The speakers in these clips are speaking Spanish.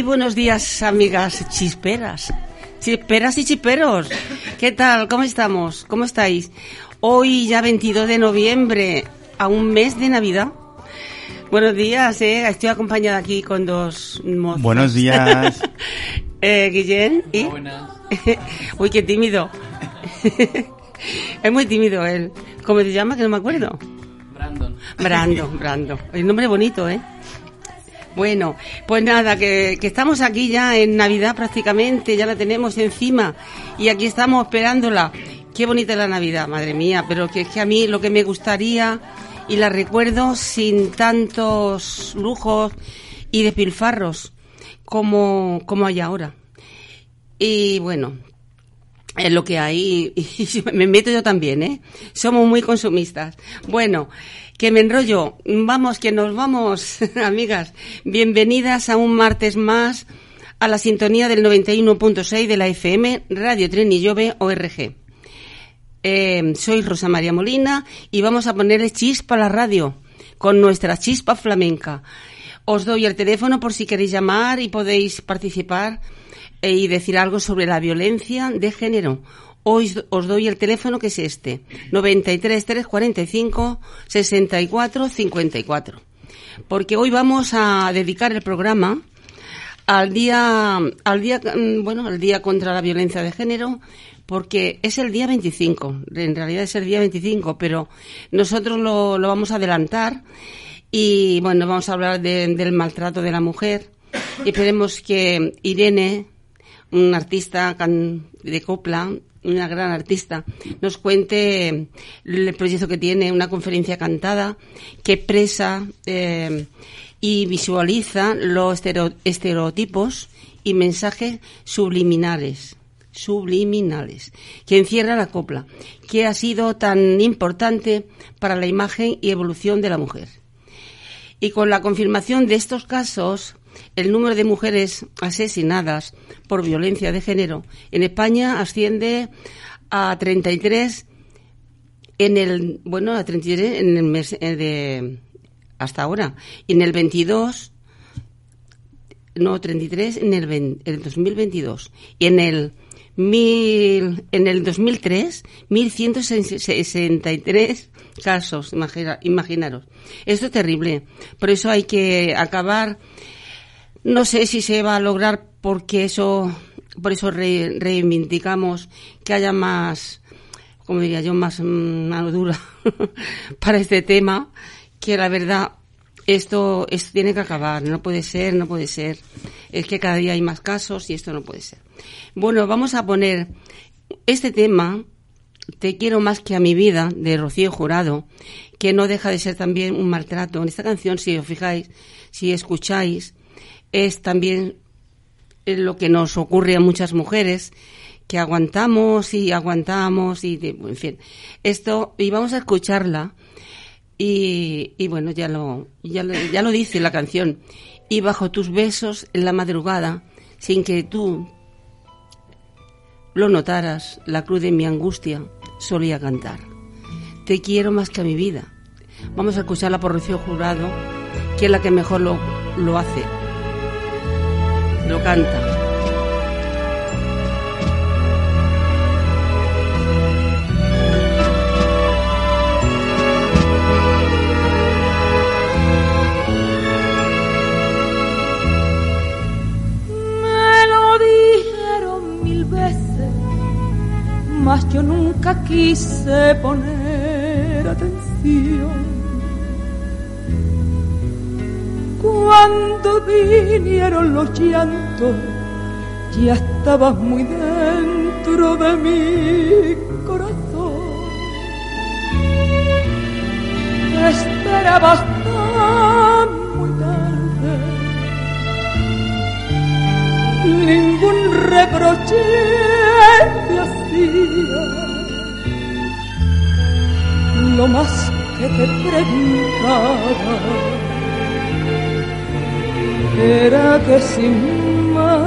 Muy buenos días, amigas chisperas. Chisperas y chisperos. ¿Qué tal? ¿Cómo estamos? ¿Cómo estáis? Hoy ya 22 de noviembre, a un mes de Navidad. Buenos días, ¿eh? Estoy acompañada aquí con dos mozos. Buenos días. eh, Guillén y... Buenas. Uy, qué tímido. es muy tímido él. ¿Cómo te llama? Que no me acuerdo. Brandon. Brando, Brando. El nombre bonito, ¿eh? Bueno, pues nada, que, estamos aquí ya en Navidad prácticamente, ya la tenemos encima y aquí estamos esperándola. Qué bonita la Navidad, madre mía, pero que es que a mí lo que me gustaría y la recuerdo sin tantos lujos y despilfarros como, como hay ahora. Y bueno, es lo que hay y me meto yo también, ¿eh? Somos muy consumistas. Bueno, que me enrollo. Vamos, que nos vamos, amigas. Bienvenidas a un martes más a la sintonía del 91.6 de la FM, Radio Tren y Llove, ORG. Eh, soy Rosa María Molina y vamos a ponerle chispa a la radio con nuestra chispa flamenca. Os doy el teléfono por si queréis llamar y podéis participar eh, y decir algo sobre la violencia de género. Hoy os doy el teléfono que es este, 93 345 64 54. Porque hoy vamos a dedicar el programa al día, al día, bueno, al día contra la violencia de género, porque es el día 25. En realidad es el día 25, pero nosotros lo, lo vamos a adelantar y, bueno, vamos a hablar de, del maltrato de la mujer. Y esperemos que Irene, un artista de copla, una gran artista, nos cuente el proyecto que tiene, una conferencia cantada que expresa eh, y visualiza los estereotipos y mensajes subliminales subliminales que encierra la copla, que ha sido tan importante para la imagen y evolución de la mujer. Y con la confirmación de estos casos, el número de mujeres asesinadas por violencia de género en España asciende a 33 en el bueno a 33 en el mes de hasta ahora. Y en el 22 no 33 en el, el 2022 y en el mil, en el 2003 1163 casos imagina, imaginaros. Esto es terrible. Por eso hay que acabar no sé si se va a lograr porque eso, por eso re, reivindicamos que haya más, como diría yo, más mano dura para este tema, que la verdad esto, esto tiene que acabar, no puede ser, no puede ser. Es que cada día hay más casos y esto no puede ser. Bueno, vamos a poner este tema, Te quiero más que a mi vida, de Rocío Jurado, que no deja de ser también un maltrato. En esta canción, si os fijáis, si escucháis, es también lo que nos ocurre a muchas mujeres que aguantamos y aguantamos y en fin. Esto y vamos a escucharla y, y bueno ya lo, ya lo ya lo dice la canción. Y bajo tus besos en la madrugada sin que tú lo notaras la cruz de mi angustia solía cantar. Te quiero más que a mi vida. Vamos a escucharla por Rocío Jurado que es la que mejor lo, lo hace canta. Me lo dijeron mil veces, mas yo nunca quise poner atención cuando vinieron los llantos, ya estabas muy dentro de mi corazón. esperabas tan muy tarde. Ningún reproche te hacía. Lo más que te preguntaba era que sin más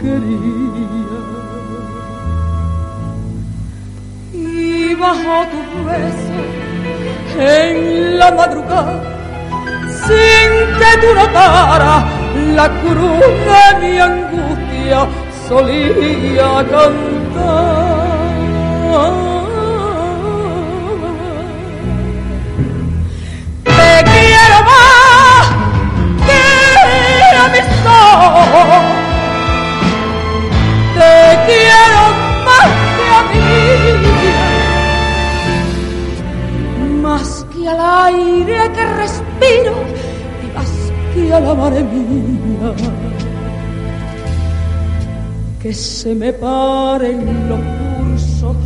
quería. Y bajo tu beso en la madrugada, sin que tú notaras la cruz de mi angustia, solía cantar. Que respiro y más que a la madre mía. Que se me paren los pulsos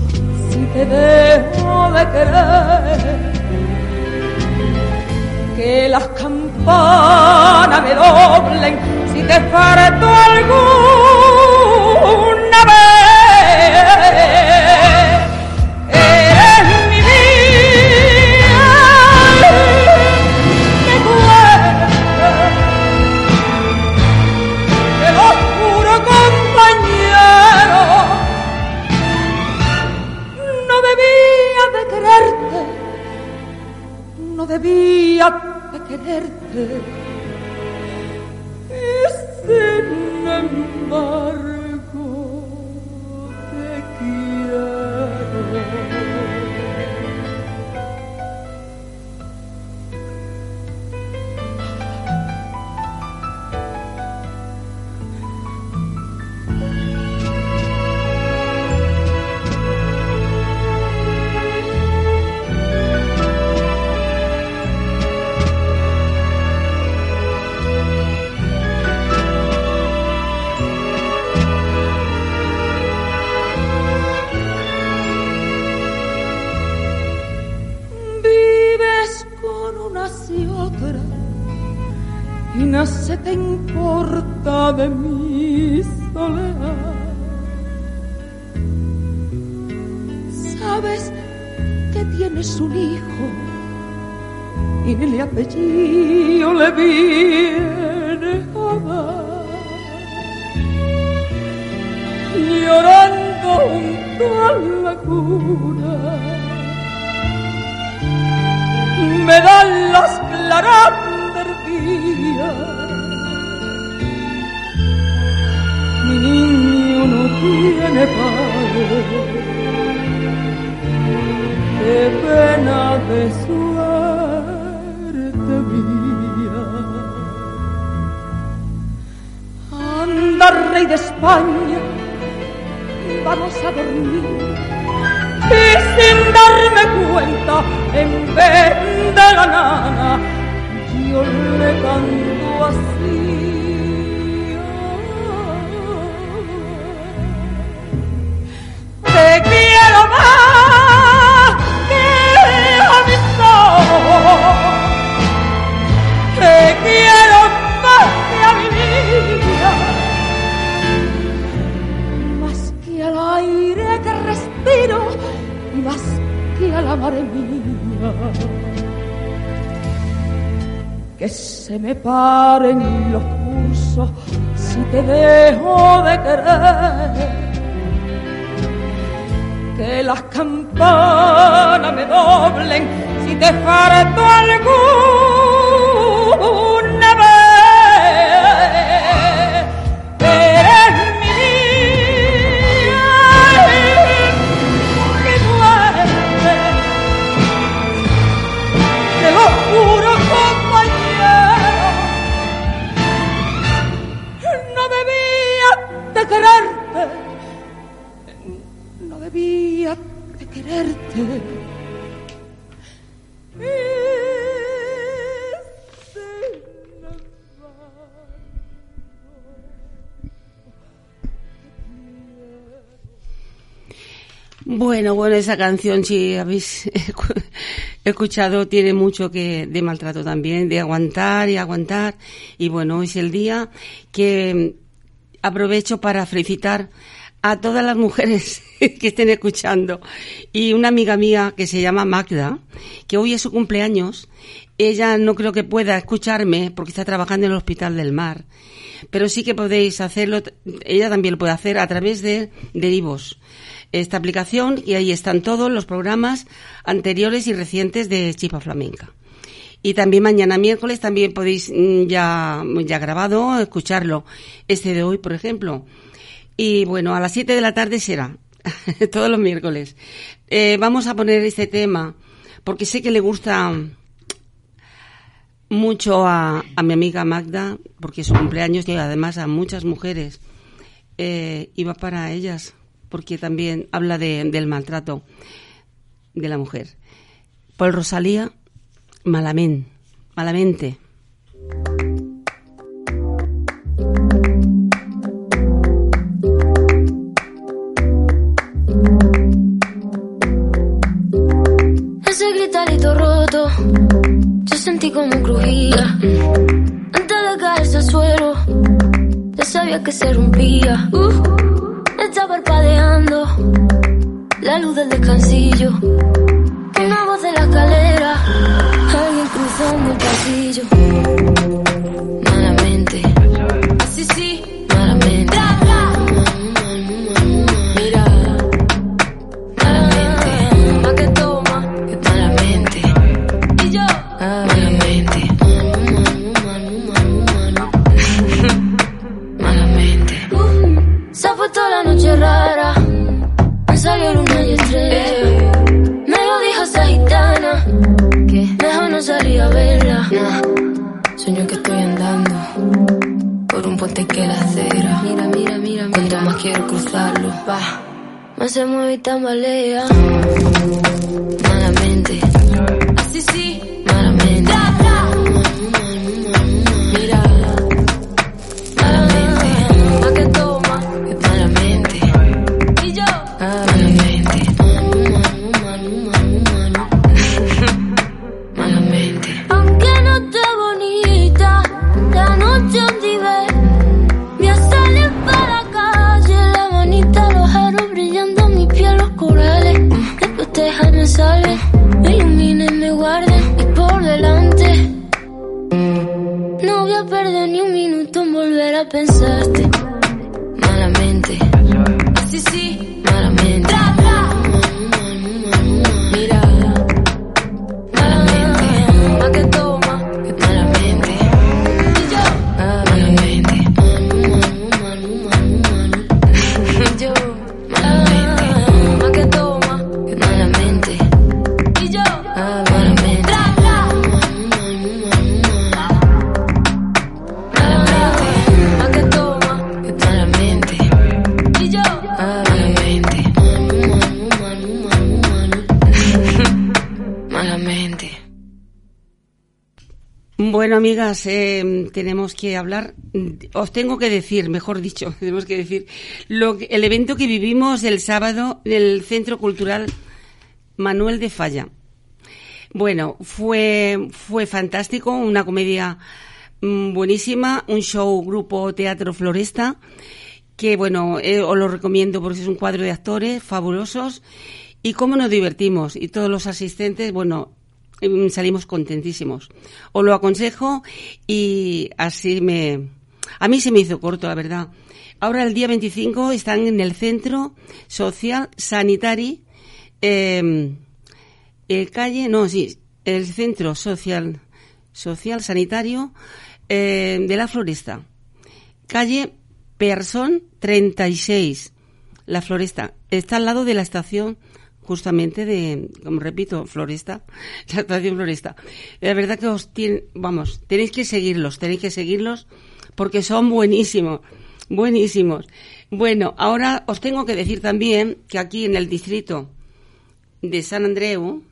si te dejo de querer que las campanas me doblen si te falto alguna vez. Debía de quererte. Y sin embargo y otras y no se te importa de mi soledad. Sabes que tienes un hijo y el apellido le viene a. Llorando junto a la cuna me dan las claras. Mi niño no tiene padre, qué pena de suerte mía. Anda, rey de España, vamos a dormir y sin darme cuenta, en vez de la nana, yo le canto así. Te quiero más que a mis ojos, te quiero más que a mi vida más que al aire que respiro y más que a la madre mía. Que se me paren los pulsos si te dejo de querer. Que las campanas me doblen si te falto alguna Bueno, bueno, esa canción, si habéis escuchado, tiene mucho que de maltrato también, de aguantar y aguantar. Y bueno, es el día que aprovecho para felicitar a todas las mujeres que estén escuchando. Y una amiga mía que se llama Magda, que hoy es su cumpleaños, ella no creo que pueda escucharme porque está trabajando en el Hospital del Mar, pero sí que podéis hacerlo, ella también lo puede hacer a través de Derivos, esta aplicación, y ahí están todos los programas anteriores y recientes de Chipa Flamenca. Y también mañana miércoles también podéis mm, ya, ya grabado escucharlo. Este de hoy, por ejemplo. Y bueno, a las 7 de la tarde será. Todos los miércoles. Eh, vamos a poner este tema porque sé que le gusta mucho a, a mi amiga Magda, porque su cumpleaños y además a muchas mujeres. Eh, y va para ellas, porque también habla de, del maltrato de la mujer. Por Rosalía, malamente, malamente. Ese gritarito roto, yo sentí como crujía. Antes de caerse al suelo, ya sabía que se rompía. Uh, la luz del descansillo. Una voz de la escalera, alguien cruzando el pasillo. Bueno, amigas, eh, tenemos que hablar, os tengo que decir, mejor dicho, tenemos que decir, lo el evento que vivimos el sábado en el Centro Cultural Manuel de Falla. Bueno, fue, fue fantástico, una comedia mm, buenísima, un show grupo Teatro Floresta, que bueno, eh, os lo recomiendo porque es un cuadro de actores fabulosos y cómo nos divertimos y todos los asistentes, bueno, salimos contentísimos. Os lo aconsejo y así me... A mí se me hizo corto, la verdad. Ahora el día 25 están en el Centro Social Sanitari, eh, el calle, no, sí, el Centro Social, Social Sanitario eh, de la Floresta. Calle Persón 36, La Floresta. Está al lado de la estación justamente de, como repito, Floresta, la estación Floresta. La verdad que os tienen, vamos, tenéis que seguirlos, tenéis que seguirlos porque son buenísimos, buenísimos. Bueno, ahora os tengo que decir también que aquí en el distrito de San Andreu,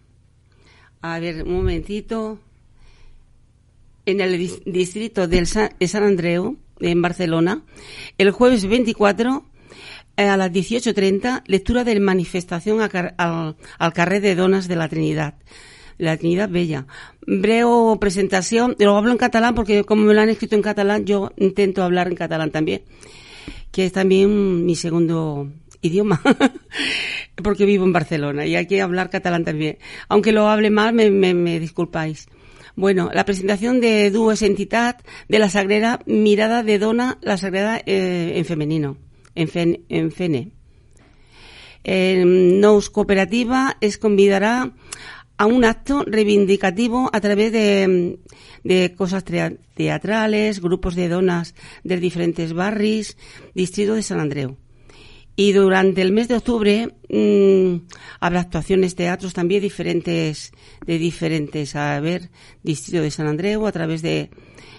a ver, un momentito, en el dis- distrito de San Andreu, en Barcelona, el jueves 24 eh, a las 18.30, lectura de manifestación al, al carrer de Donas de la Trinidad. La Trinidad Bella. Breo presentación, lo hablo en catalán porque como me lo han escrito en catalán, yo intento hablar en catalán también, que es también mi segundo idioma, porque vivo en Barcelona y hay que hablar catalán también. Aunque lo hable mal, me, me, disculpáis. Bueno, la presentación de Dues Entitat de la Sagrera Mirada de Dona, la Sagrada eh, en femenino, en, fen, en fene. Nous Cooperativa es convidará a un acto reivindicativo a través de, de cosas teatrales, grupos de donas de diferentes barrios, distrito de San Andreu. Y durante el mes de octubre mmm, habrá actuaciones, teatros también diferentes, de diferentes, a ver, distrito de San Andreu, a través de,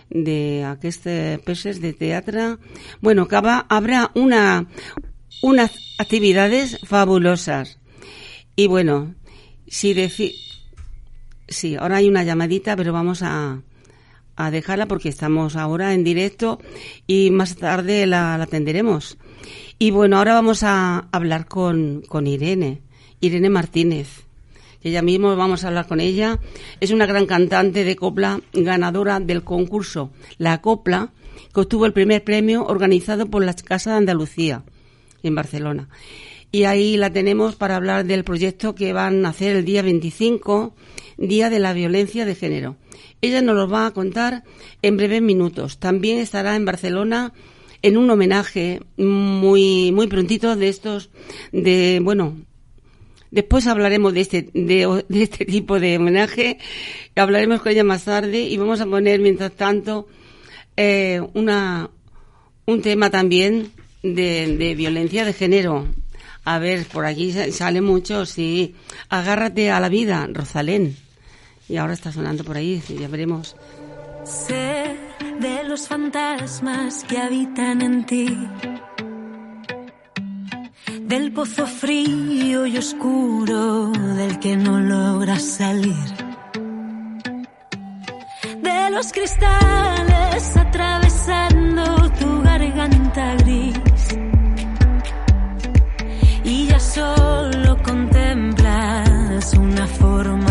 de aquestes peces de teatro. Bueno, habrá una, unas actividades fabulosas. Y bueno, si decir, Sí, ahora hay una llamadita, pero vamos a, a dejarla porque estamos ahora en directo y más tarde la, atenderemos. Y bueno, ahora vamos a hablar con, con Irene, Irene Martínez. Ella mismo vamos a hablar con ella. Es una gran cantante de copla, ganadora del concurso La Copla, que obtuvo el primer premio organizado por la Casa de Andalucía en Barcelona. Y ahí la tenemos para hablar del proyecto que van a hacer el día 25 Día de la Violencia de Género. Ella nos lo va a contar en breves minutos. También estará en Barcelona en un homenaje muy muy prontito de estos de bueno después hablaremos de este de, este tipo de homenaje. Hablaremos con ella más tarde y vamos a poner mientras tanto eh, una un tema también de, de violencia de género. A ver por aquí sale mucho sí. Agárrate a la vida Rosalén. Y ahora está sonando por ahí, ya veremos. Sé de los fantasmas que habitan en ti, del pozo frío y oscuro del que no logras salir, de los cristales atravesando tu garganta gris. Y ya solo contemplas una forma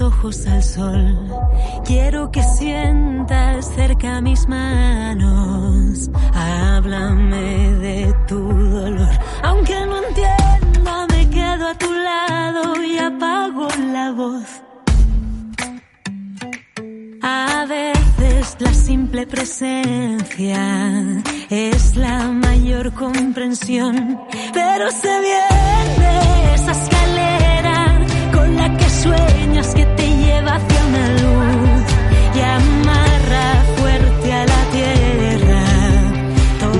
ojos al sol. Quiero que sientas cerca mis manos. Háblame de tu dolor. Aunque no entienda, me quedo a tu lado y apago la voz. A veces la simple presencia es la mayor comprensión, pero se viene esa escalera con la que sueñas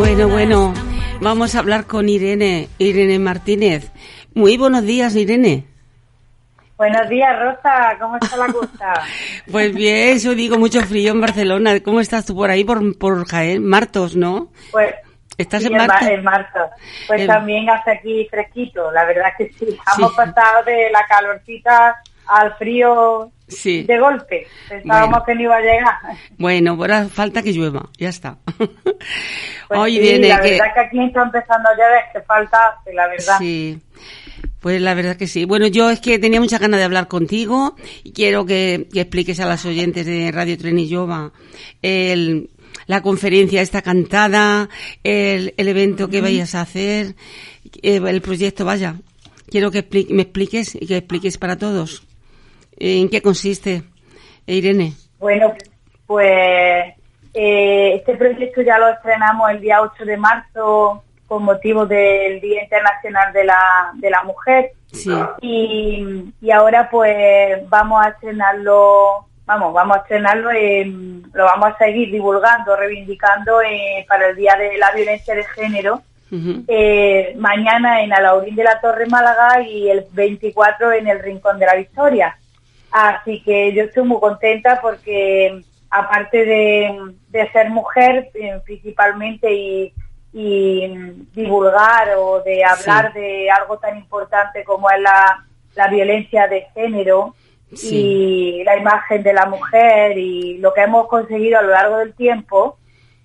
Bueno, bueno, vamos a hablar con Irene, Irene Martínez. Muy buenos días, Irene. Buenos días, Rosa. ¿Cómo está la costa? pues bien, yo digo mucho frío en Barcelona. ¿Cómo estás tú por ahí, por, por Jaén? Martos, ¿no? Pues ¿Estás en Martos? En Martos. Pues también hace aquí fresquito, la verdad que sí. Hemos pasado de la calorcita al frío Sí. de golpe. Pensábamos Bueno. que no iba a llegar. Bueno, ahora falta que llueva, ya está. Pues Hoy sí, viene la que... verdad que aquí está empezando a llover, que falta, la verdad. Sí, pues la verdad que sí. Bueno, yo es que tenía mucha ganas de hablar contigo y quiero que, que expliques a las oyentes de Radio Tren y Llova el, la conferencia esta cantada, el, el evento que vayas a hacer, eh, el proyecto, vaya. Quiero que expli- me expliques y que expliques para todos en qué consiste, Eh, Irene. Bueno, pues eh, este proyecto ya lo estrenamos el día 8 de marzo con motivo del Día Internacional de la, de la Mujer. Sí. Y, y ahora pues vamos a estrenarlo, vamos, vamos a estrenarlo, en- lo vamos a seguir divulgando, reivindicando eh, para el Día de la Violencia de Género. Eh, mañana en Alaurín de la Torre Málaga y el 24 en el Rincón de la Victoria. Así que yo estoy muy contenta porque aparte de, de ser mujer eh, principalmente y, y, divulgar o de hablar de algo tan importante como es la, la violencia de género Sí. y la imagen de la mujer y lo que hemos conseguido a lo largo del tiempo,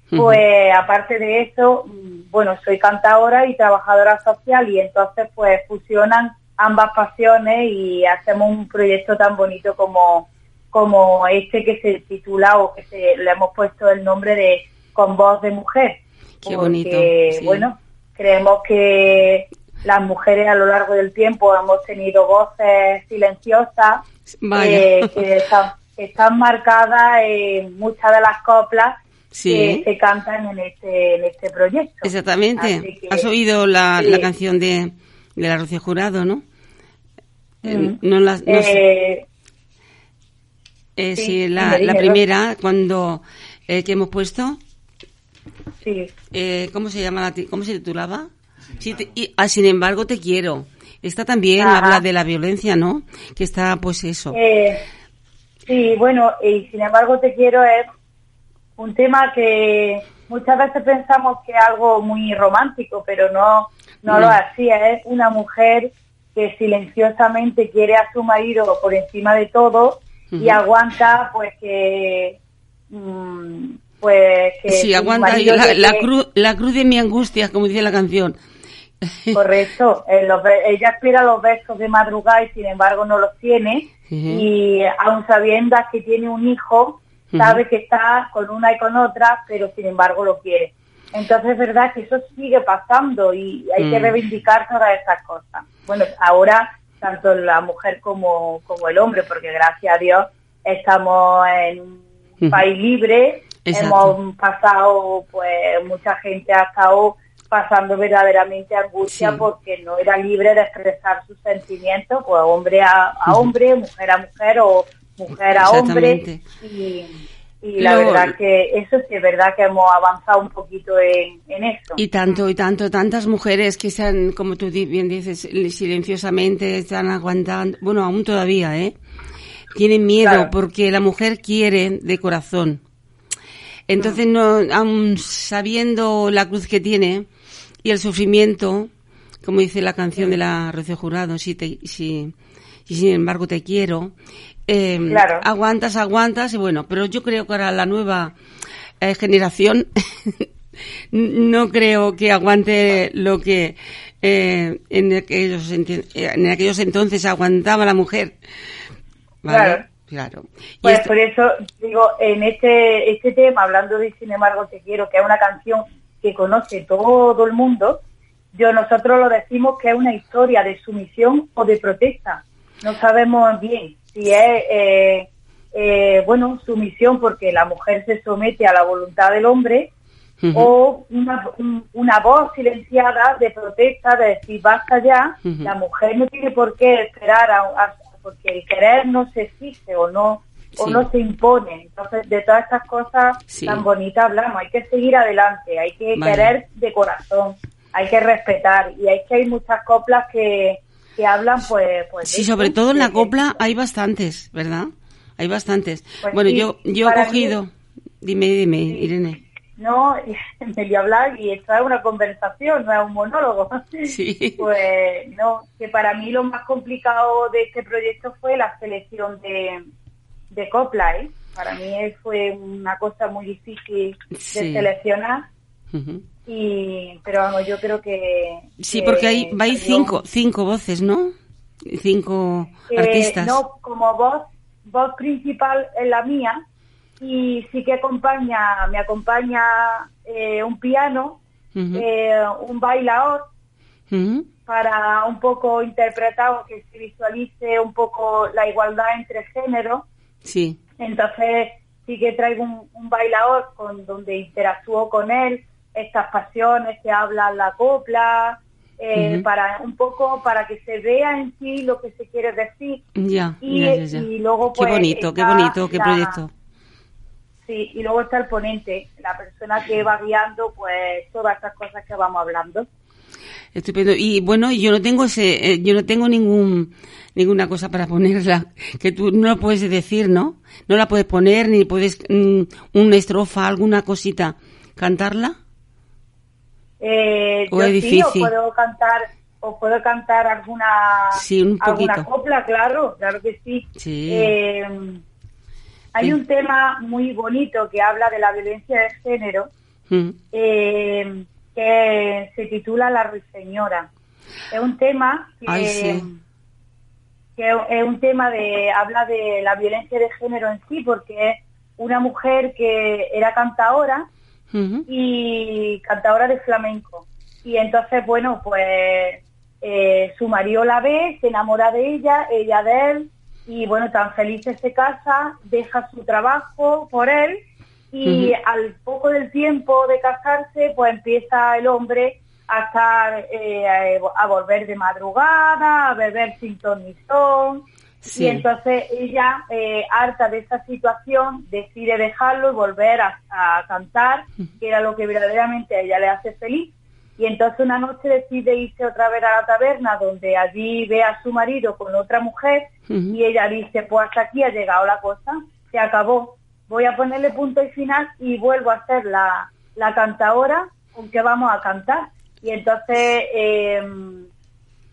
pues aparte de eso, mm, bueno, soy cantadora y trabajadora social y entonces pues fusionan ambas pasiones y hacemos un proyecto tan bonito como, como este que se titula o que se, le hemos puesto el nombre de Con voz de mujer. Qué Porque, bonito, sí. bueno, creemos que las mujeres a lo largo del tiempo hemos tenido voces silenciosas eh, que están, están marcadas en muchas de las coplas Sí. que se cantan en este, en este proyecto. Exactamente. Que- Has oído la, sí. la canción de, de la Rocío Jurado, ¿no? Eh, Mm. no la- no sé. Eh, Eh, sí, sí, la, primera, cuando eh, que hemos puesto, sí, ¿cómo se llama? la ¿Cómo se titulaba? Sí, te- y, ah, sin embargo, te quiero. Esta también Ajá. habla de la violencia, ¿no? Que está, pues eso. Eh, sí, bueno, y sin embargo te quiero es un tema que muchas veces pensamos que es algo muy romántico, pero no, no lo es así. Es una mujer que silenciosamente quiere a su marido por encima de todo y aguanta, pues que, mm, pues que sí, aguanta la, cruz, la cruz de mi angustia, como dice la canción. Correcto. Eh, los ella espera los besos de madrugada y sin embargo no los tiene. Y aun sabiendo que tiene un hijo, sabe que está con una y con otra, pero sin embargo lo quiere. Entonces es verdad que eso sigue pasando y hay que Mm. reivindicar todas esas cosas. Bueno, ahora tanto la mujer como, como el hombre, porque gracias a Dios estamos en un país libre, Exacto. hemos pasado, pues mucha gente ha estado pasando verdaderamente angustia Sí. porque no era libre de expresar sus sentimientos, pues hombre a, a hombre, mujer a mujer o mujer a hombre. Y, y la verdad que eso sí es verdad que hemos avanzado un poquito en, en eso. Y tanto, y tanto, tantas mujeres que están, como tú bien dices, silenciosamente están aguantando, bueno, aún todavía, ¿eh? Tienen miedo Claro. porque la mujer quiere de corazón. Entonces, no, aun sabiendo la cruz que tiene y el sufrimiento, como dice la canción de la Rocío Jurado, si te, si, y sin embargo te quiero, eh, Claro. aguantas, aguantas, y bueno, pero yo creo que ahora la nueva eh, generación no creo que aguante lo que eh, en, aquellos, eh, en aquellos entonces aguantaba la mujer. ¿Vale? Claro. Claro. Y Pues esto- por eso digo, en este, este tema, hablando de Sin embargo te quiero, que es una canción que conoce todo el mundo, yo nosotros lo decimos que es una historia de sumisión o de protesta. No sabemos bien si es, eh, eh, bueno, sumisión porque la mujer se somete a la voluntad del hombre o una, un- una voz silenciada de protesta, de decir basta ya, la mujer no tiene por qué esperar a, a- porque el querer no se exige o no o Sí. no se impone. Entonces, de todas estas cosas Sí. tan bonitas hablamos, hay que seguir adelante, hay que Vale. querer de corazón, hay que respetar y hay que hay muchas coplas que, que hablan pues, pues Sí, sobre todo en la copla hay bastantes, ¿verdad? Hay bastantes. Pues bueno, sí, yo yo he cogido. Dime, dime, Irene. No, me dio a hablar y esto es una conversación, no es un monólogo. Sí. Pues no, que para mí lo más complicado de este proyecto fue la selección de, de copla, ¿eh? Para mí fue una cosa muy difícil de seleccionar. Y Pero vamos, yo creo que... Sí, porque hay, hay cinco, cinco voces, ¿no? Cinco eh, artistas. No, como voz, voz principal es la mía y sí que acompaña, me acompaña eh, un piano, eh, un bailador, para un poco interpretar o que se visualice un poco la igualdad entre géneros. Sí. Entonces sí que traigo un, bailador con donde interactúo con él, estas pasiones que habla la copla, eh, para un poco para que se vea en sí lo que se quiere decir. Ya, y, luego qué pues, bonito, qué bonito, qué proyecto. Sí, y luego está el ponente, la persona que va guiando pues todas estas cosas que vamos hablando. Estupendo. Y bueno, yo no tengo ese, eh, yo no tengo ningún ninguna cosa para ponerla que tú no puedes decir, ¿no? No la puedes poner ni puedes mm, una estrofa, alguna cosita, cantarla. Eh, yo sí, o puedo cantar o puedo cantar alguna alguna copla, claro, claro que sí. Eh, hay un tema muy bonito que habla de la violencia de género. Mm. Eh, que se titula La Ruiseñora. Es un tema que, es un tema de habla de la violencia de género en sí, porque es una mujer que era cantadora y cantadora de flamenco. Y entonces, bueno, pues eh, su marido la ve, se enamora de ella, ella de él, y bueno, tan feliz se casa, deja su trabajo por él y al poco del tiempo de casarse, pues empieza el hombre a estar, eh, a, volver de madrugada, a beber sin ton ni son. Y entonces ella, eh, harta de esa situación, decide dejarlo y volver a, cantar, que era lo que verdaderamente a ella le hace feliz. Y entonces una noche decide irse otra vez a la taberna, donde allí ve a su marido con otra mujer, y ella dice, pues hasta aquí ha llegado la cosa, se acabó voy a ponerle punto y final y vuelvo a hacer la, la cantadora con que vamos a cantar. Y entonces em,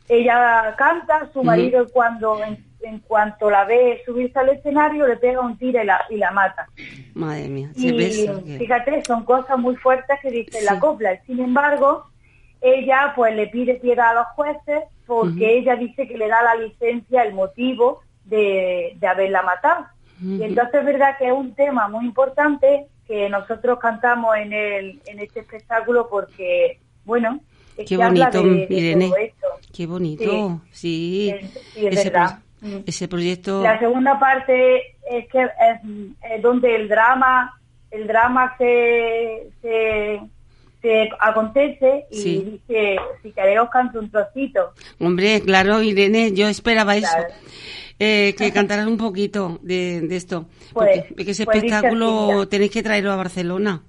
ella canta, su marido cuando en, cuanto la ve subirse al escenario le pega un tiro y la, y la mata. Madre mía, y, fíjate, son cosas muy fuertes que dice la copla. Sin embargo, ella pues le pide piedad a los jueces porque ella dice que le da la licencia, el motivo de, de haberla matado. Y entonces es verdad que es un tema muy importante que nosotros cantamos en, el, en este espectáculo porque, bueno, es Qué bonito, Irene. Qué bonito, sí. es ese, verdad. Mm. ese proyecto. La segunda parte es que es, donde el drama, el drama se, se, acontece y dice, si queréis os canto un trocito. Hombre, claro, Irene, yo esperaba eso eh, que cantaran un poquito de, esto. Pues, porque ese pues espectáculo tenéis que traerlo a Barcelona.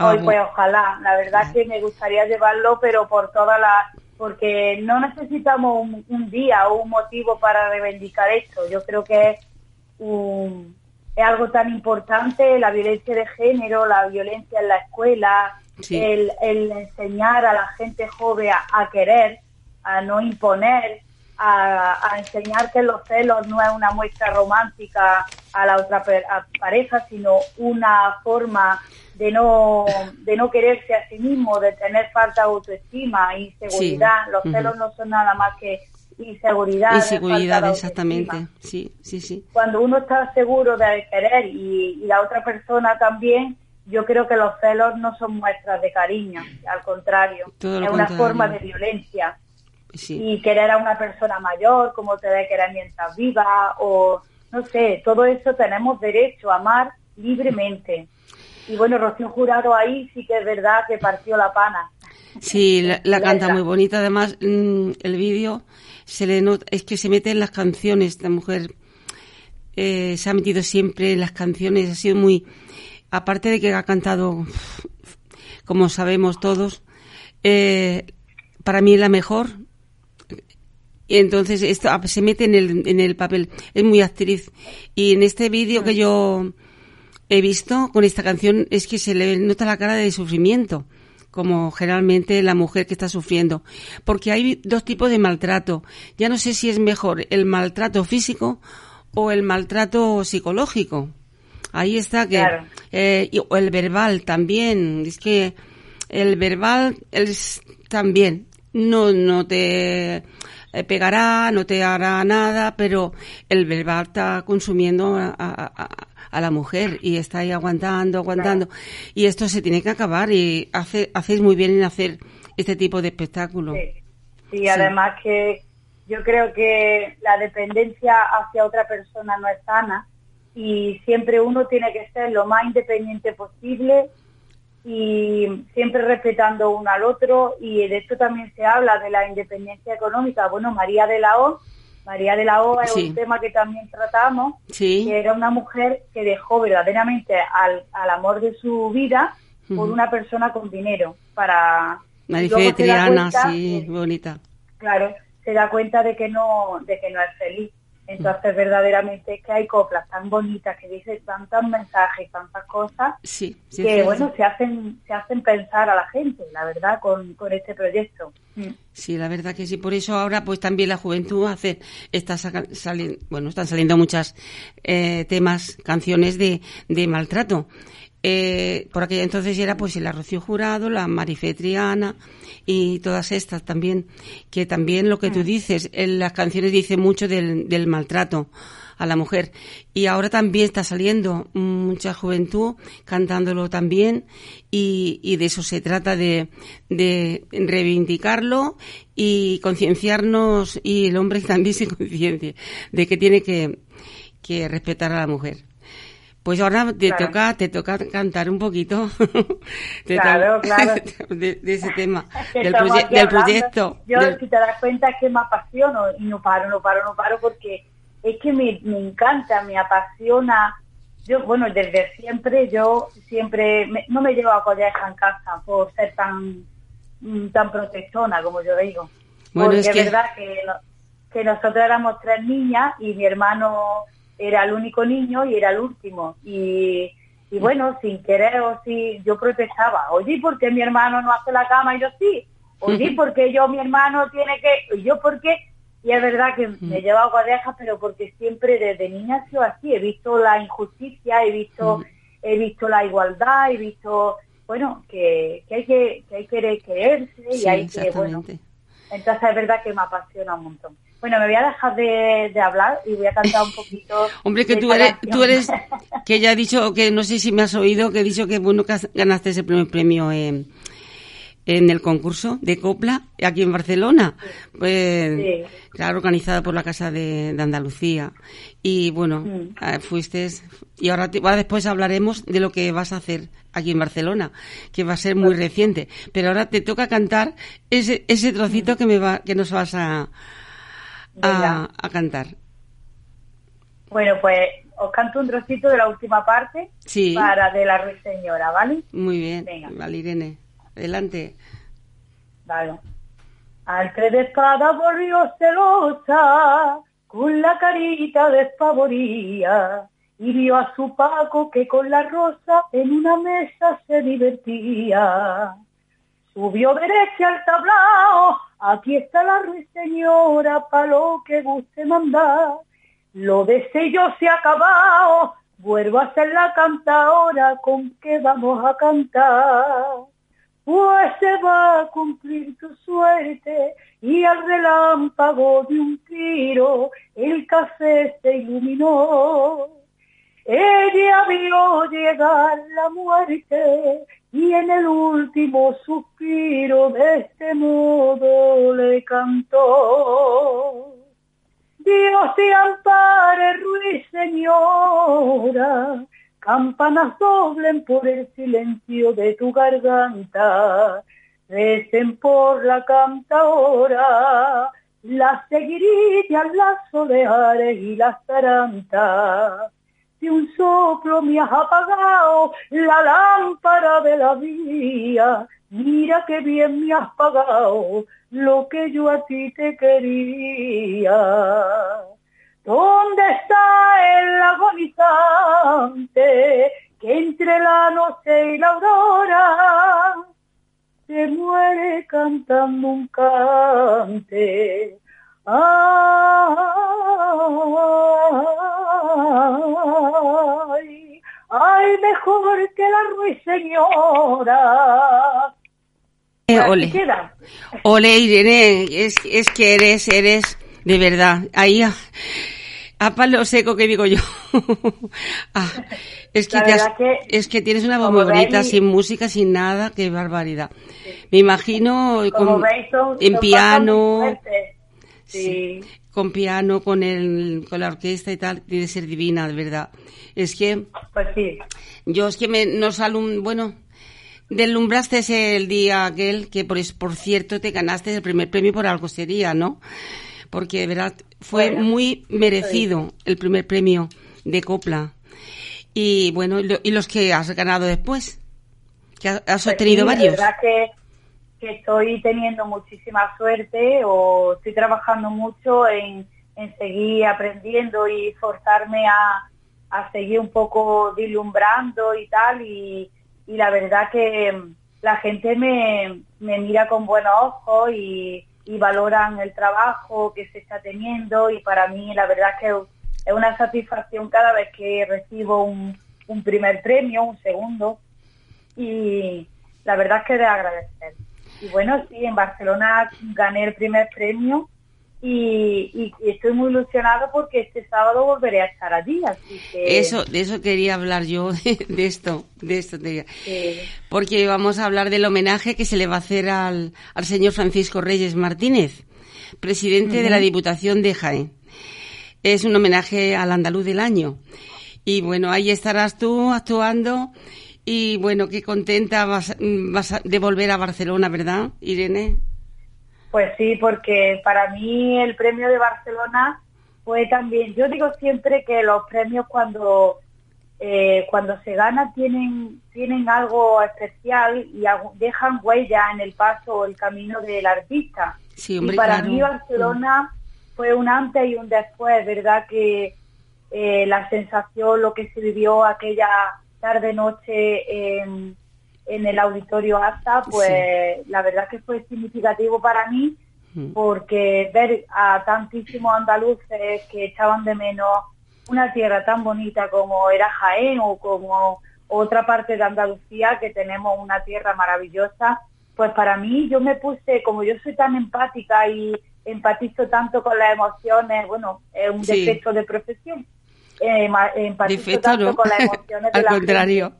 Hoy, pues ojalá, la verdad que me gustaría llevarlo, pero por toda la... Porque no necesitamos un, día o un motivo para reivindicar esto. Yo creo que es, algo tan importante, la violencia de género, la violencia en la escuela, el, el, enseñar a la gente joven a querer, a no imponer, a, enseñar que los celos no es una muestra romántica a la otra pareja, sino una forma de no, de no quererse a sí mismo, de tener falta de autoestima, inseguridad. Los celos no son nada más que inseguridad. Inseguridad, exactamente. Sí, sí, sí. Cuando uno está seguro de querer y, la otra persona también, yo creo que los celos no son muestras de cariño, al contrario, es una forma de violencia y querer a una persona mayor, como te debe querer mientras viva, o no sé, todo eso tenemos derecho a amar libremente. Y bueno, Rocío Jurado ahí sí que es verdad que partió la pana. Sí, la, canta muy bonita. Además, mm, el vídeo se le nota, es que se mete en las canciones. Esta mujer eh, se ha metido siempre en las canciones. Ha sido muy, aparte de que ha cantado, como sabemos todos, eh, para mí la mejor y entonces esto ah, se mete en el, en el papel. Es muy actriz. Y en este vídeo que yo he visto con esta canción es que se le nota la cara de sufrimiento, como generalmente la mujer que está sufriendo. Porque hay dos tipos de maltrato. Ya no sé si es mejor el maltrato físico o el maltrato psicológico. Ahí está que Claro. eh, y- o el verbal también. Es que el verbal es también no no te eh, pegará, no te hará nada, pero el verbal está consumiendo a, a- a- a la mujer y está ahí aguantando, aguantando. Y esto se tiene que acabar y hace, hacéis muy bien en hacer este tipo de espectáculo. Sí. Sí, además que yo creo que la dependencia hacia otra persona no es sana y siempre uno tiene que ser lo más independiente posible y siempre respetando uno al otro y de esto también se habla de la independencia económica. Bueno, María de la O, María de la O es Sí. un tema que también tratamos, Sí. que era una mujer que dejó verdaderamente al, al amor de su vida por una persona con dinero para Marife Triana, sí, que- bonita. claro, se da cuenta de que no, de que no es feliz. Entonces, verdaderamente es que hay coplas tan bonitas que dicen tantos mensajes tantas cosas Sí, sí, que, sí, bueno, se hacen, se hacen pensar a la gente, la verdad, con, con este proyecto. Mm. Sí, la verdad que sí. Por eso ahora, pues también la juventud hace, está saca- sali- bueno, están saliendo muchas eh, temas, canciones de, de maltrato. Eh, por aquella entonces era pues la Rocío Jurado, la Marife Triana y todas estas también, que también lo que tú dices, en las canciones dicen mucho del, del maltrato a la mujer. Y ahora también está saliendo mucha juventud cantándolo también y, y de eso se trata de, de reivindicarlo y concienciarnos y el hombre también se conciencie de que tiene que, que respetar a la mujer. Pues ahora te Claro. toca, te toca cantar un poquito Te Claro, claro. de, de ese tema, del, estamos proye- aquí del hablando. proyecto. Yo, del- si te das cuenta, es que me apasiono y no paro, no paro, no paro, porque es que me, me encanta, me apasiona. Yo, bueno, desde siempre, yo siempre, me- no me llevo a colleja en casa por ser tan, mm, tan protestona, como yo digo. Bueno, porque es es, que- verdad que, no- que nosotros éramos tres niñas y mi hermano era el único niño y era el último. Y, y bueno, sin querer o sí, yo protestaba. Oye, ¿por qué mi hermano no hace la cama y yo sí? Oye, ¿por qué yo, mi hermano, tiene que...? ¿Y yo por qué? Y es verdad que me he llevado guardejas, pero porque siempre desde niña ha sido así. He visto la injusticia, he visto, he visto la igualdad, he visto, bueno, que, que hay que, que hay que quererse y hay que, bueno, entonces es verdad que me apasiona un montón. Bueno, me voy a dejar de, de hablar y voy a cantar un poquito. Hombre, que tú eres, tú eres, que ya he dicho, que no sé si me has oído, que he dicho que bueno que ganaste ese primer premio en, en el concurso de copla aquí en Barcelona, pues, Sí. claro, organizada por la Casa de, de Andalucía. Y bueno, Mm. eh, fuiste, y ahora, te- ahora después hablaremos de lo que vas a hacer aquí en Barcelona, que va a ser muy reciente. Pero ahora te toca cantar ese, ese trocito que me va, que nos vas a, a, cantar. Bueno, pues os canto un trocito de la última parte Sí. para de la ruiseñora, ¿vale? Muy bien, Venga. vale, Irene. Adelante. Vale. Al tres de espada volvió celosa, con la carita despavoría, y vio a su Paco que con la rosa en una mesa se divertía. Subió derecha al tablao, aquí está la ruiseñora, pa' lo que guste mandar. Lo de sello se ha acabado, vuelvo a ser la cantadora con que vamos a cantar. Pues se va a cumplir tu suerte y al relámpago de un tiro el café se iluminó. Ella vio llegar la muerte y en el último suspiro de este modo le cantó. Dios te ampare, ruiseñora, campanas doblen por el silencio de tu garganta, recen por la cantadora, las seguirillas, las soleares y las tarantas. Si un soplo me has apagado la lámpara de la vía, mira qué bien me has pagado lo que yo a ti te quería. ¿Dónde está el agonizante que entre la noche y la aurora se muere cantando un cante? Ah, ay, ay, mejor que la ruiseñora. Eh, ole. Ole, Irene, es, es que eres, eres, de verdad, ahí a, a palo seco que digo yo. Ah, es que, La te has- verdad que, es que tienes una voz como muy bonita, veis- sin música, sin nada, qué barbaridad. Me imagino Como con, veis, son, en son piano, Sí. con piano, con el, con la orquesta y tal, tiene que ser divina, de verdad. Es que pues sí. yo es que me, nos alum, bueno, deslumbraste ese el día aquel que por, es- por cierto te ganaste el primer premio por algo sería, ¿no? Porque de verdad fue Bueno, muy merecido el primer premio de copla. Y bueno, y lo- y los que has ganado después, que has, has Pues obtenido sí, la varios. verdad que, que estoy teniendo muchísima suerte o estoy trabajando mucho en, en seguir aprendiendo y forzarme a, a seguir un poco vislumbrando y tal. Y, y la verdad que la gente me, me mira con buenos ojos y, y valoran el trabajo que se está teniendo. Y para mí la verdad que es una satisfacción cada vez que recibo un, un primer premio, un segundo. Y la verdad es que de agradecer. Y bueno, sí, en Barcelona gané el primer premio y, estoy muy ilusionado porque este sábado volveré a estar allí, así que... Eso, de eso quería hablar yo, de, de esto, de esto. te- que- porque vamos a hablar del homenaje que se le va a hacer al, al señor Francisco Reyes Martínez, presidente de la Diputación de Jaén. Es un homenaje al andaluz del año. Y bueno, ahí estarás tú actuando y bueno, qué contenta vas, vas a- de volver a Barcelona, ¿verdad, Irene? Pues sí, porque para mí el premio de Barcelona fue también, yo digo siempre que los premios cuando eh, cuando se gana tienen tienen algo especial y dejan huella en el paso o el camino del artista. Sí, hombre, y para claro. mí Barcelona fue un antes y un después, ¿verdad? Que eh, la sensación, lo que se vivió aquella tarde-noche en, en el auditorio ASA, pues la verdad que fue significativo para mí Mm. porque ver a tantísimos andaluces que echaban de menos una tierra tan bonita como era Jaén o como otra parte de Andalucía que tenemos una tierra maravillosa, pues para mí yo me puse, como yo soy tan empática y empatizo tanto con las emociones, bueno, es un Sí. defecto de profesión, eh, ma- empatizo Defecto tanto no, con las emociones de al la contrario.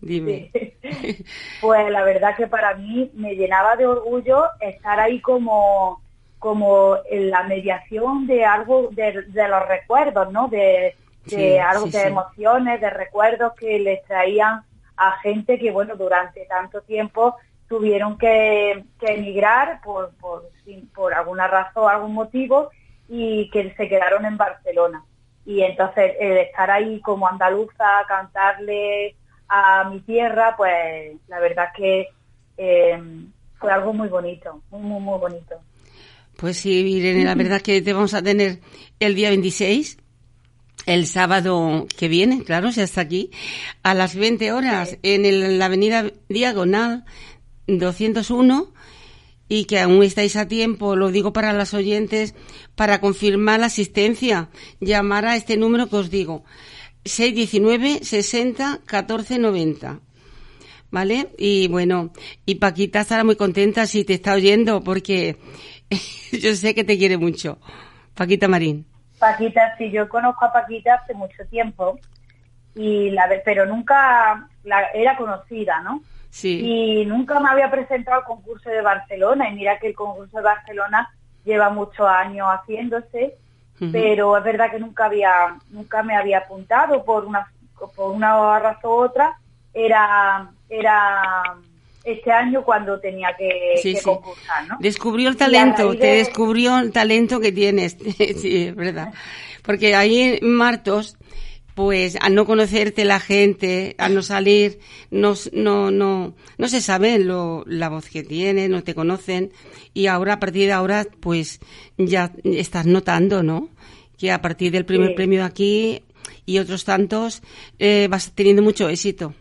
Dime. Sí. Pues la verdad que para mí me llenaba de orgullo estar ahí como, como en la mediación de algo, de, de los recuerdos, ¿no? De, de Sí, algo, sí, de emociones, de recuerdos que les traían a gente que, bueno, durante tanto tiempo tuvieron que, que emigrar por, por, por alguna razón, algún motivo, y que se quedaron en Barcelona. Y entonces el estar ahí como andaluza, cantarle a mi tierra, pues la verdad que eh, fue algo muy bonito, muy, muy, muy bonito. Pues sí, Irene, la verdad que te vamos a tener el día 26, el sábado que viene, claro, si hasta aquí, a las 20 horas en el- la avenida Diagonal 201 y que aún estáis a tiempo, lo digo para las oyentes, para confirmar la asistencia, llamar a este número que os digo, 619 60 14 90. ¿Vale? Y bueno, y Paquita estará muy contenta si te está oyendo porque yo sé que te quiere mucho. Paquita Marín. Paquita, sí, yo conozco a Paquita hace mucho tiempo, y la pero nunca la, era conocida, ¿no? Sí. Y nunca me había presentado al concurso de Barcelona, y mira que el concurso de Barcelona lleva muchos años haciéndose, pero es verdad que nunca había nunca me había apuntado por una por una razón u otra era era este año cuando tenía que, Sí, que sí. concursar ¿no? Descubrió el talento, te de- descubrió el talento que tienes. sí, es verdad. Porque ahí en Martos, pues al no conocerte la gente, al no salir, no, no, no, no se sabe lo, la voz que tienes, no te conocen. Y ahora, a partir de ahora, pues ya estás notando, ¿no? Que a partir del primer Sí. premio aquí y otros tantos, eh, vas teniendo mucho éxito.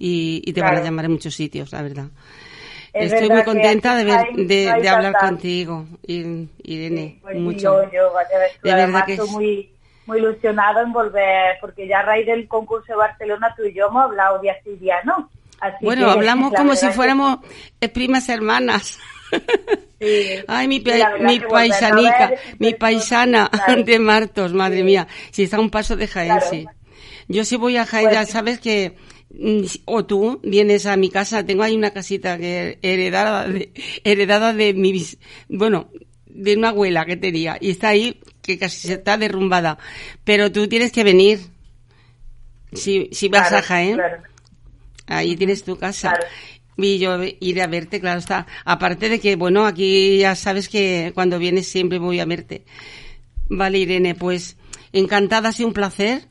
Y, y te van a llamar en muchos sitios, la verdad. Es Estoy verdad muy contenta de, ver, hay- de, hay de hablar contigo, Ir- Irene. Sí, pues mucho. yo, De verdad que es- muy, muy ilusionado en volver, porque ya a raíz del concurso de Barcelona tú y yo hemos hablado días y días, ¿no? Así Bueno, que, hablamos la como si fuéramos eh, primas hermanas. Sí. Ay, mi, mi paisanica, ver mi paisana claro. de Martos, madre Sí. mía. Si está a un paso de Jaén, Claro. sí. Yo sí voy a Jaén, Pues- ya sabes que, mm, o tú vienes a mi casa, tengo ahí una casita que heredada de, heredada de mi, bueno, de una abuela que tenía, y está ahí, que casi se está derrumbada. Pero tú tienes que venir. Si, si vas Claro, a Jaén, claro. Ahí tienes tu casa. Claro. Y yo iré a verte, claro está. Aparte de que, bueno, aquí ya sabes que cuando vienes siempre voy a verte. Vale, Irene, pues encantada, ha sido un placer.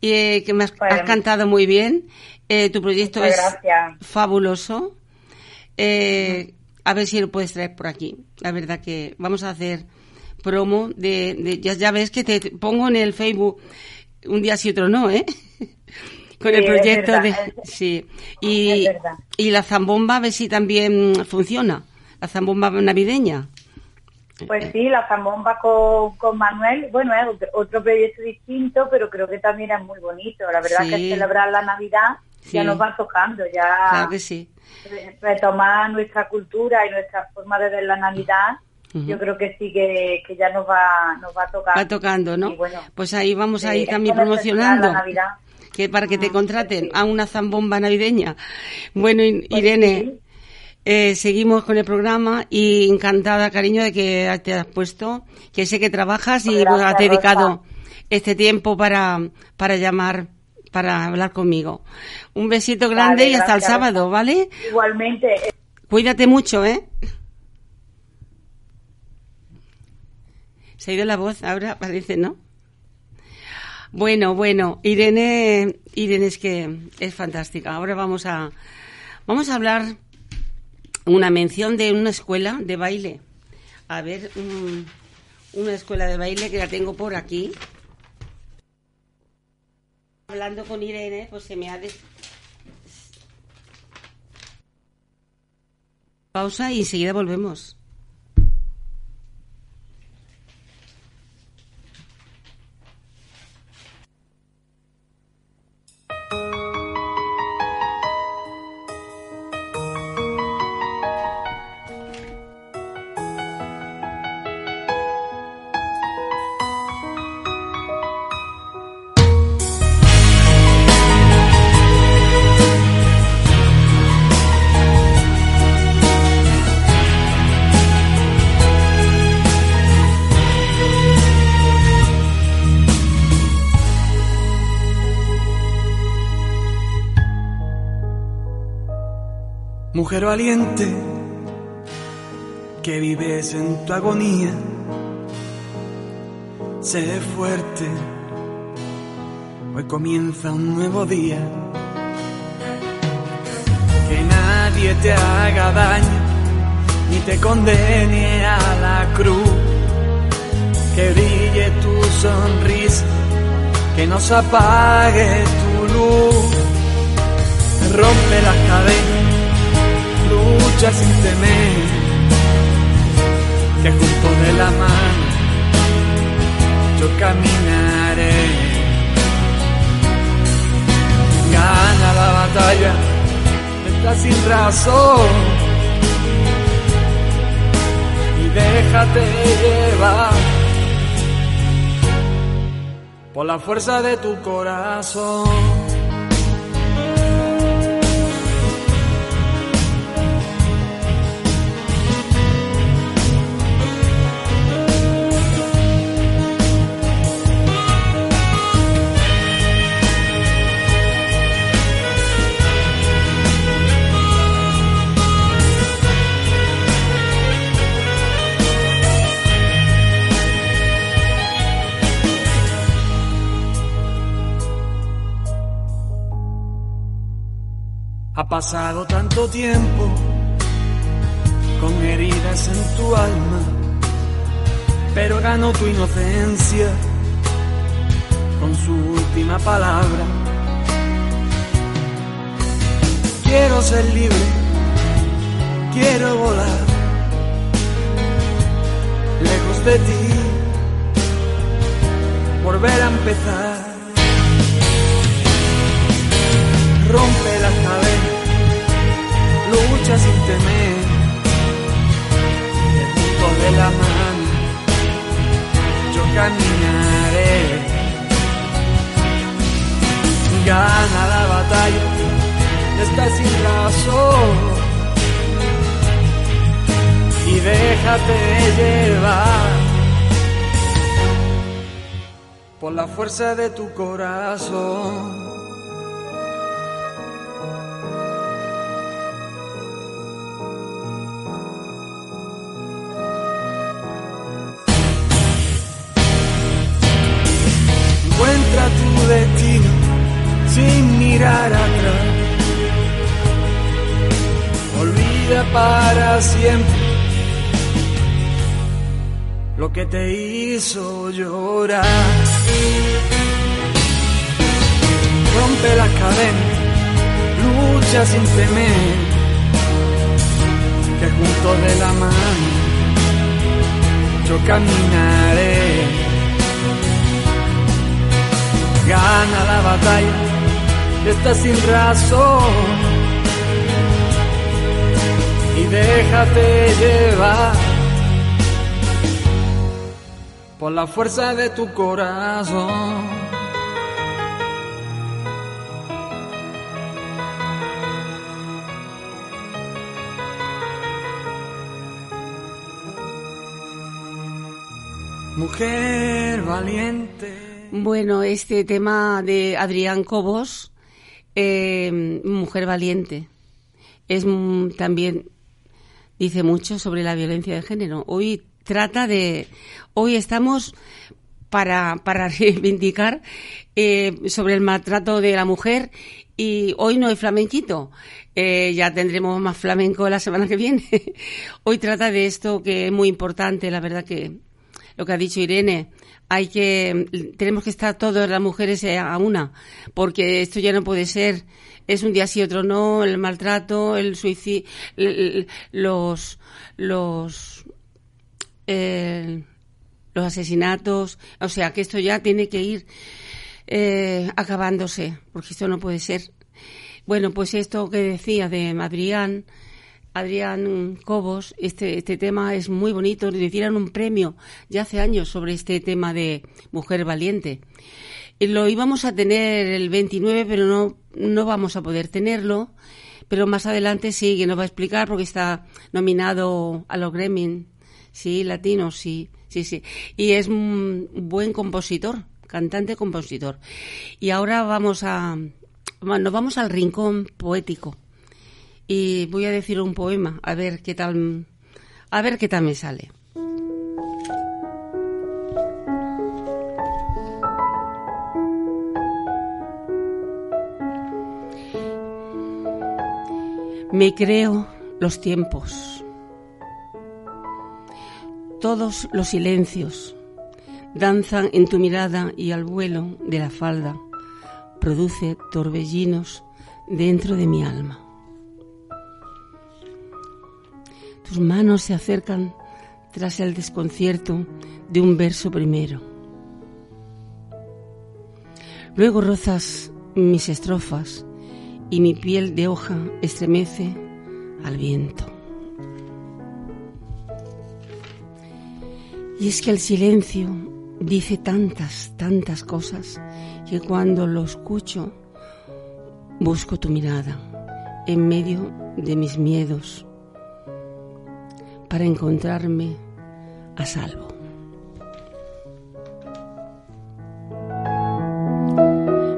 Y eh, que me has, Bueno. has cantado muy bien. Eh, tu proyecto Muchas es gracias. fabuloso. Eh, a ver si lo puedes traer por aquí. La verdad que vamos a hacer promo de, de- ya, ya ves que te pongo en el Facebook un día sí otro no, ¿eh? Con el Sí, proyecto verdad, de es- sí y, y la zambomba a ver si también funciona la zambomba navideña Pues sí, la zambomba con, con Manuel, bueno, es otro, otro proyecto distinto, pero creo que también es muy bonito. La verdad Sí. que celebrar la Navidad ya nos va tocando, ya claro que sí re- retomar nuestra cultura y nuestra forma de ver la Navidad, Yo creo que sí que, que ya nos va, nos va a tocar. va tocando no bueno, pues ahí vamos a ir también promocionando La Navidad. que para que te Ah, contraten sí. a una zambomba navideña bueno Pues Irene sí. Eh, seguimos con el programa y encantada, cariño, de que te has puesto, que sé que trabajas y has dedicado Rosa. este tiempo para, para llamar, para hablar conmigo. Un besito grande Vale, y hasta el sábado. ¿vale? Igualmente, Cuídate mucho, ¿eh? Se ha ido la voz ahora, parece, ¿no? Bueno, bueno, Irene, Irene es que es fantástica. Ahora vamos a, vamos a hablar una mención de una escuela de baile. A ver, un- una escuela de baile que la tengo por aquí. Hablando con Irene, pues se me ha Pausa y enseguida volvemos. Mujer valiente, que vives en tu agonía, sé fuerte, hoy comienza un nuevo día. Que nadie te haga daño, ni te condene a la cruz, que brille tu sonrisa, que no se apague tu luz, rompe las cadenas lucha sin temer, que junto de la mano yo caminaré. Gana la batalla, está sin razón y déjate llevar por la fuerza de tu corazón. Pasado tanto tiempo con heridas en tu alma, pero ganó tu inocencia con su última palabra. Quiero ser libre, quiero volar lejos de ti, volver a empezar. Rompe cadenas, lucha sin temer, el punto de la mano, yo caminaré. Gana la batalla, está sin razón y déjate llevar por la fuerza de tu corazón. Siempre lo que te hizo llorar. Rompe las cadenas, lucha sin temer, que junto de la mano yo caminaré. Gana la batalla, estás sin razón y déjate llevar por la fuerza de tu corazón. Mujer valiente. Bueno, este tema de Adrián Cobos, eh, Mujer valiente, es también dice mucho sobre la violencia de género. Hoy trata de... Hoy estamos para, para reivindicar eh, sobre el maltrato de la mujer y hoy no hay flamenquito. Eh, ya tendremos más flamenco la semana que viene. hoy trata de esto que es muy importante, la verdad que lo que ha dicho Irene, hay que tenemos que estar todas las mujeres a una, porque esto ya no puede ser es un día sí otro no, el maltrato, el suicidio, los los eh, los asesinatos, o sea que esto ya tiene que ir eh, acabándose, porque esto no puede ser. Bueno, pues esto que decía de Adrián, Adrián Cobos, este, este tema es muy bonito, le dieron un premio ya hace años sobre este tema de mujer valiente. Y lo íbamos a tener el 29, pero no, no vamos a poder tenerlo. Pero más adelante sí, que nos va a explicar porque está nominado a los Gremlin Sí, latino, sí, sí, sí. Y es un buen compositor, cantante compositor. Y ahora vamos a, nos vamos al rincón poético. Y voy a decir un poema, a ver qué tal, a ver qué tal me sale. Me creo los tiempos todos los silencios danzan en tu mirada y al vuelo de la falda produce torbellinos dentro de mi alma. Tus manos se acercan tras el desconcierto de un verso primero. Luego rozas mis estrofas y mi piel de hoja estremece al viento. Y es que el silencio dice tantas, tantas cosas que cuando lo escucho busco tu mirada en medio de mis miedos para encontrarme a salvo.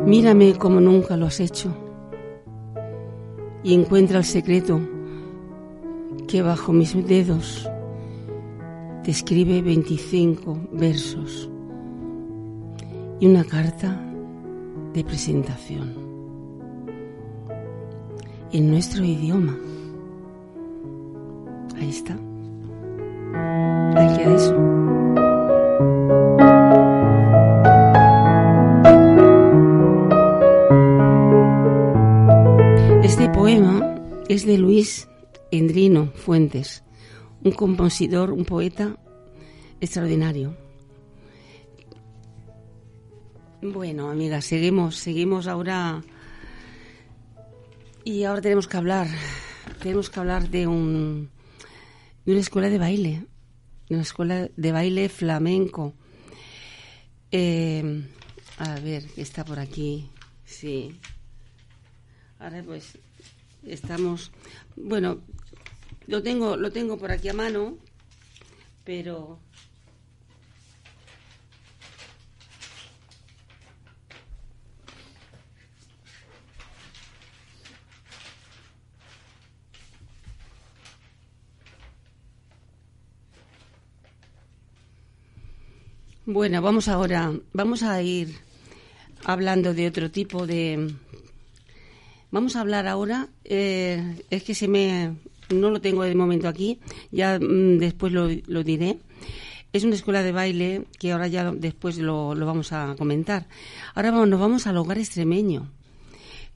Mírame como nunca lo has hecho y encuentra el secreto que bajo mis dedos te escribe 25 versos y una carta de presentación en nuestro idioma. Ahí está. Ahí queda eso. Este poema es de Luis Endrino Fuentes un compositor, un poeta extraordinario. Bueno, amigas, seguimos, seguimos ahora. Y ahora tenemos que hablar, tenemos que hablar de un de una escuela de baile, de una escuela de baile flamenco. Eh, a ver, está por aquí, sí. Ahora pues estamos, bueno, lo tengo, lo tengo por aquí a mano, pero Bueno, vamos ahora, vamos a ir hablando de otro tipo de. Vamos a hablar ahora, eh, es que se me. No lo tengo de momento aquí, ya mm, después lo, lo, diré. Es una escuela de baile que ahora ya después lo, lo vamos a comentar. Ahora vamos, nos vamos al hogar extremeño.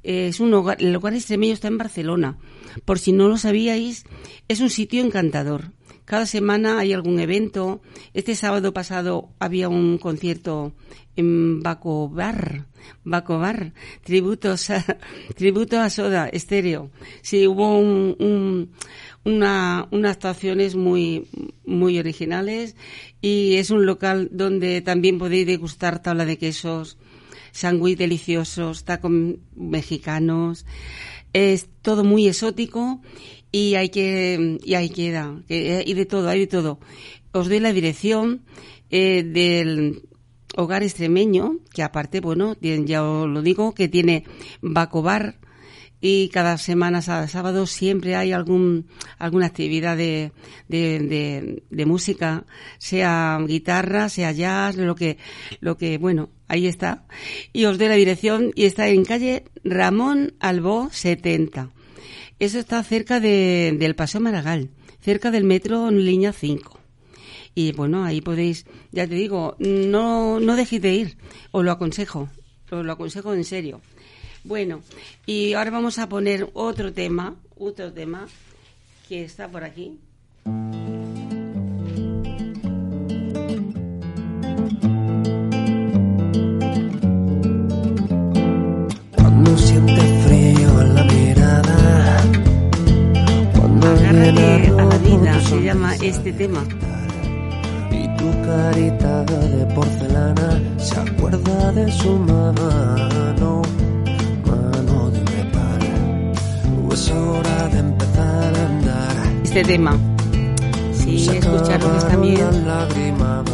es un hogar, el hogar extremeño está en Barcelona. Por si no lo sabíais, es un sitio encantador cada semana hay algún evento. Este sábado pasado había un concierto en Baco Bar, Baco Bar, tributos a, tributo a Soda Estéreo. Sí, hubo un, una, unas actuaciones muy, muy originales y es un local donde también podéis degustar tabla de quesos, sándwich deliciosos, tacos mexicanos. Es todo muy exótico y hay que y ahí queda y de todo hay de todo. Os doy la dirección eh, del hogar extremeño que aparte bueno ya os lo digo que tiene bacobar y cada semana sábado siempre hay algún alguna actividad de, de, música sea guitarra sea jazz lo que lo que bueno ahí está. Y os doy la dirección y está en calle Ramón Albó 70 eso está cerca de, del Paseo Maragall, cerca del metro línea 5. Y bueno, ahí podéis, ya te digo, no, no dejéis de ir, os lo aconsejo, os lo aconsejo en serio. Bueno, y ahora vamos a poner otro tema, otro tema que está por aquí. Agárrate a la vida, se llama este tema. Y tu carita de porcelana se acuerda de su mano, mano de metal. Es hora de empezar a andar. Este tema. Sí, escucharon esta más.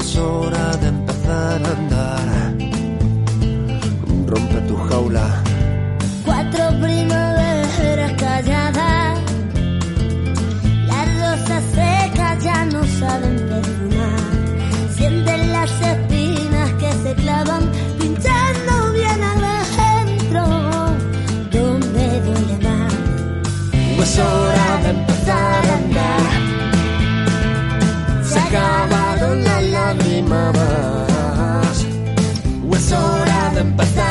Es hora de empezar a andar. Rompe tu jaula. Cuatro primaveras calladas, las rosas secas ya no saben perfumar. Sienten las espinas que se clavan, pinchando bien adentro, donde duele más. Es hora de empezar a andar. Se acabaron las lágrimas más. Es hora de empezar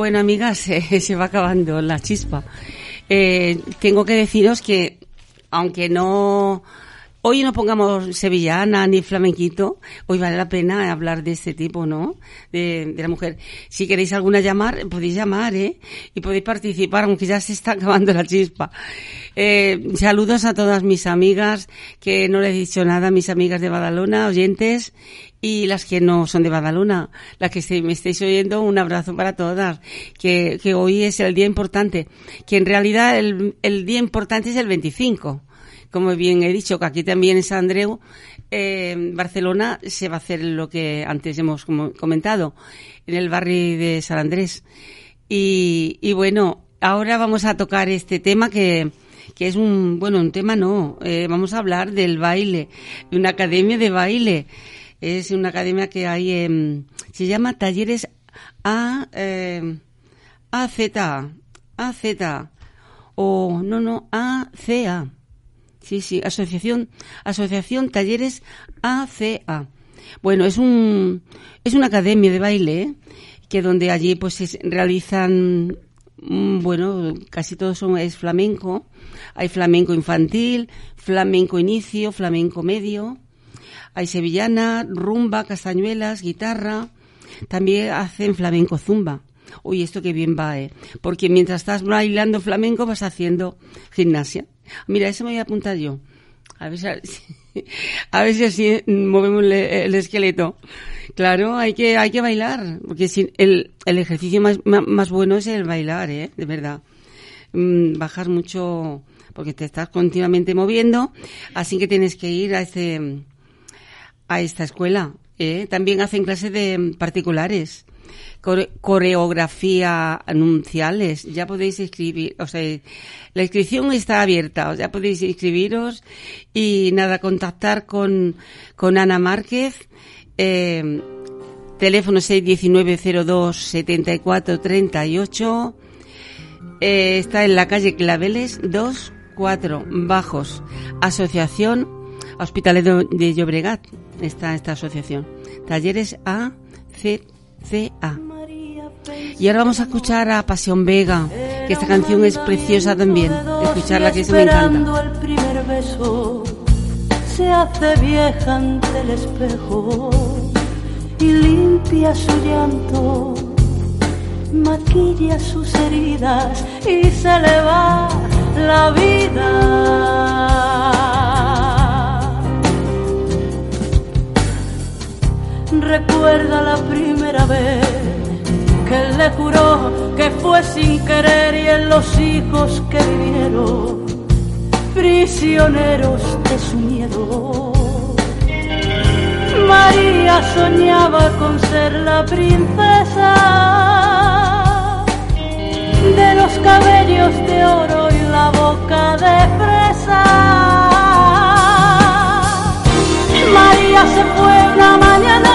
Bueno, amigas, eh, se va acabando la chispa. Eh, tengo que deciros que, aunque no, hoy no pongamos sevillana ni flamenquito, hoy vale la pena hablar de este tipo, ¿no? De, la mujer. Si queréis alguna llamar, podéis llamar, ¿eh? Y podéis participar, aunque ya se está acabando la chispa. Eh, saludos a todas mis amigas, que no les he dicho nada, mis amigas de Badalona, oyentes, y las que no son de Badalona, las que me estáis oyendo, un abrazo para todas, que, que hoy es el día importante, que en realidad el día importante es el 25, como bien he dicho, que aquí también en San Andreu, eh, Barcelona, se va a hacer lo que antes hemos comentado, en el barrio de San Andrés. Y, y bueno, ahora vamos a tocar este tema que, que es un, bueno, un tema no, eh, vamos a hablar del baile, de una academia de baile. Es una academia que hay en, se llama Talleres A, eh, AZ, AZ, o no, no, ACA. Sí, sí, Asociación, Asociación Talleres ACA. Bueno, es un, es una academia de baile, ¿eh? que donde allí pues se realizan, mm, bueno, casi todo son, es flamenco. Hay flamenco infantil, flamenco inicio, flamenco medio. Hay sevillana, rumba, castañuelas, guitarra. También hacen flamenco zumba. Uy, esto que bien va, ¿eh? Porque mientras estás bailando flamenco vas haciendo gimnasia. Mira, eso me voy a apuntar yo. A ver si, a ver si así movemos el, el esqueleto. Claro, hay que, hay que bailar. Porque el, el ejercicio más, más bueno es el bailar, ¿eh? De verdad. Mm, bajas mucho porque te estás continuamente moviendo. Así que tienes que ir a este, a esta escuela. ¿eh? También hacen clases de particulares, core- coreografía anunciales. Ya podéis escribir, o sea, la inscripción está abierta, o sea, podéis inscribiros y nada, contactar con, con Ana Márquez. Eh, teléfono 619-02-7438. Eh, está en la calle Claveles 2, 4, Bajos. Asociación Hospitales de, de Llobregat. Está esta asociación. Talleres A, C, C, A. Y ahora vamos a escuchar a Pasión Vega, que esta canción es preciosa también. Escucharla que eso me encanta. El primer beso, se hace vieja ante el espejo y limpia su llanto, maquilla sus heridas y se le va la vida. Recuerda la primera vez que él le juró que fue sin querer y en los hijos que vivieron prisioneros de su miedo. María soñaba con ser la princesa de los cabellos de oro y la boca de fresa. María se fue una mañana,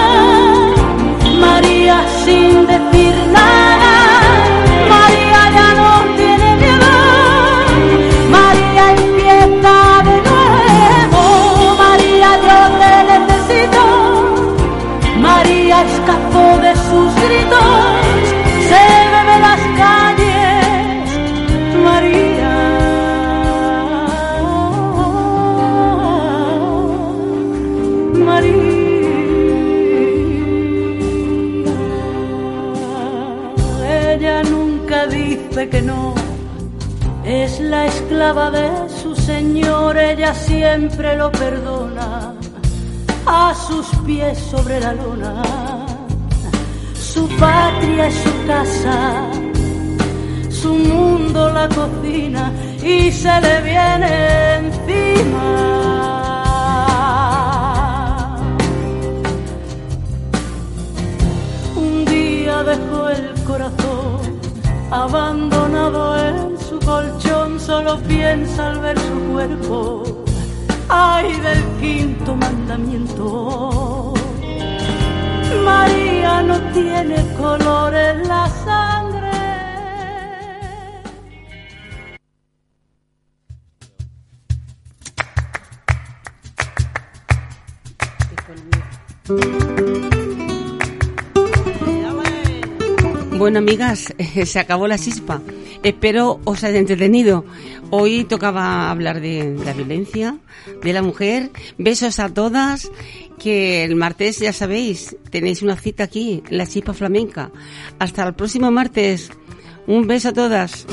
Amigas, se acabó la chispa. Espero os haya entretenido. Hoy tocaba hablar de la violencia, de la mujer. Besos a todas. Que el martes, ya sabéis, tenéis una cita aquí, en la chispa flamenca. Hasta el próximo martes. Un beso a todas.